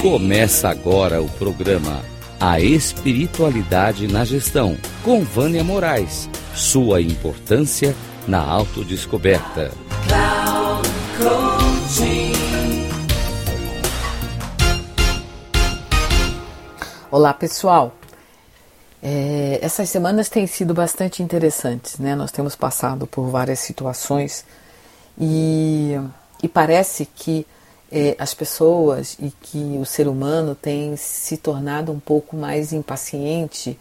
Começa agora o programa A Espiritualidade na Gestão, com Vânia Moraes. Sua importância na autodescoberta. Olá, pessoal. É, essas semanas têm sido bastante interessantes, né? Nós temos passado por várias situações e, e parece que é, as pessoas e que o ser humano tem se tornado um pouco mais impaciente,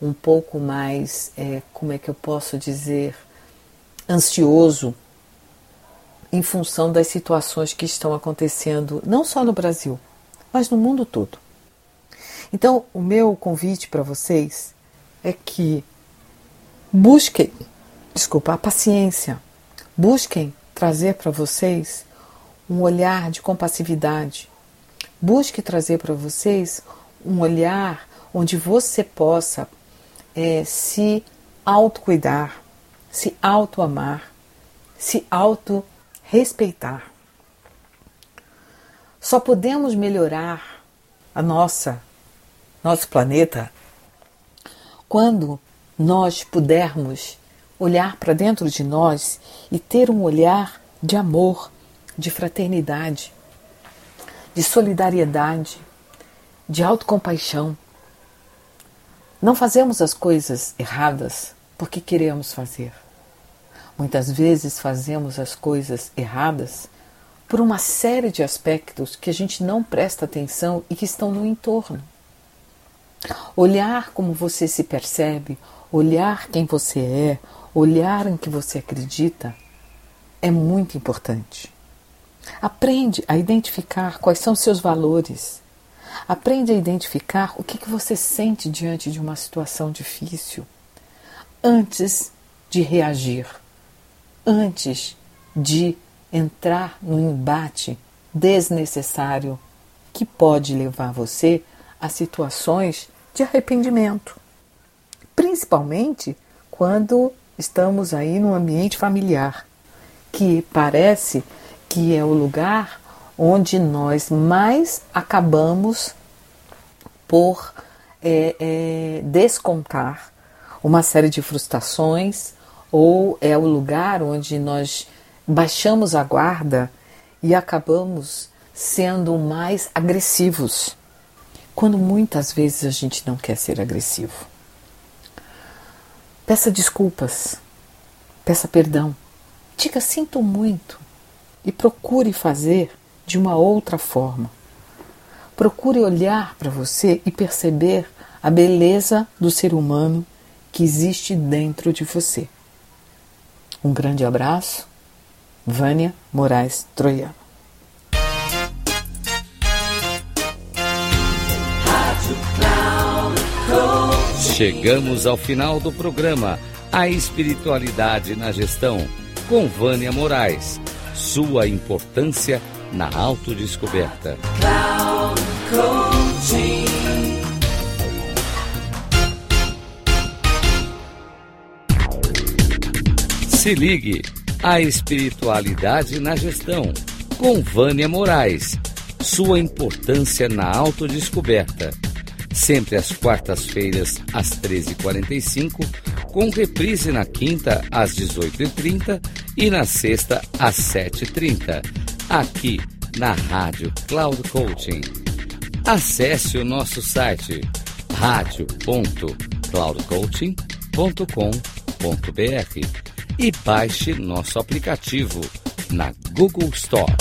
um pouco mais, é, como é que eu posso dizer, ansioso em função das situações que estão acontecendo não só no Brasil, mas no mundo todo. Então, o meu convite para vocês é que busquem, desculpa, a paciência, busquem trazer para vocês um olhar de compassividade. Busque trazer para vocês um olhar onde você possa é, se autocuidar, se auto-amar, se auto-respeitar. Só podemos melhorar a nossa nosso planeta, quando nós pudermos olhar para dentro de nós e ter um olhar de amor, de fraternidade, de solidariedade, de autocompaixão. Não fazemos as coisas erradas porque queremos fazer. Muitas vezes fazemos as coisas erradas por uma série de aspectos que a gente não presta atenção e que estão no entorno. Olhar como você se percebe, olhar quem você é, olhar em que você acredita é muito importante. Aprende a identificar quais são seus valores. Aprende a identificar o que, que você sente diante de uma situação difícil antes de reagir, antes de entrar no embate desnecessário que pode levar você a situações de arrependimento, principalmente quando estamos aí no ambiente familiar, que parece que é o lugar onde nós mais acabamos por é, é, descontar uma série de frustrações, ou é o lugar onde nós baixamos a guarda e acabamos sendo mais agressivos quando muitas vezes a gente não quer ser agressivo. Peça desculpas, peça perdão, diga sinto muito e procure fazer de uma outra forma. Procure olhar para você e perceber a beleza do ser humano que existe dentro de você. Um grande abraço, Vânia Moraes Troiano. Chegamos ao final do programa A Espiritualidade na Gestão, com Vânia Moraes. Sua importância na autodescoberta. Se ligue A Espiritualidade na Gestão, com Vânia Moraes. Sua importância na autodescoberta sempre às quartas-feiras, às 13h45, com reprise na quinta, às 18h30 e na sexta, às 7h30, aqui na Rádio Cloud Coaching. Acesse o nosso site radio.cloudcoaching.com.br e baixe nosso aplicativo na Google Store.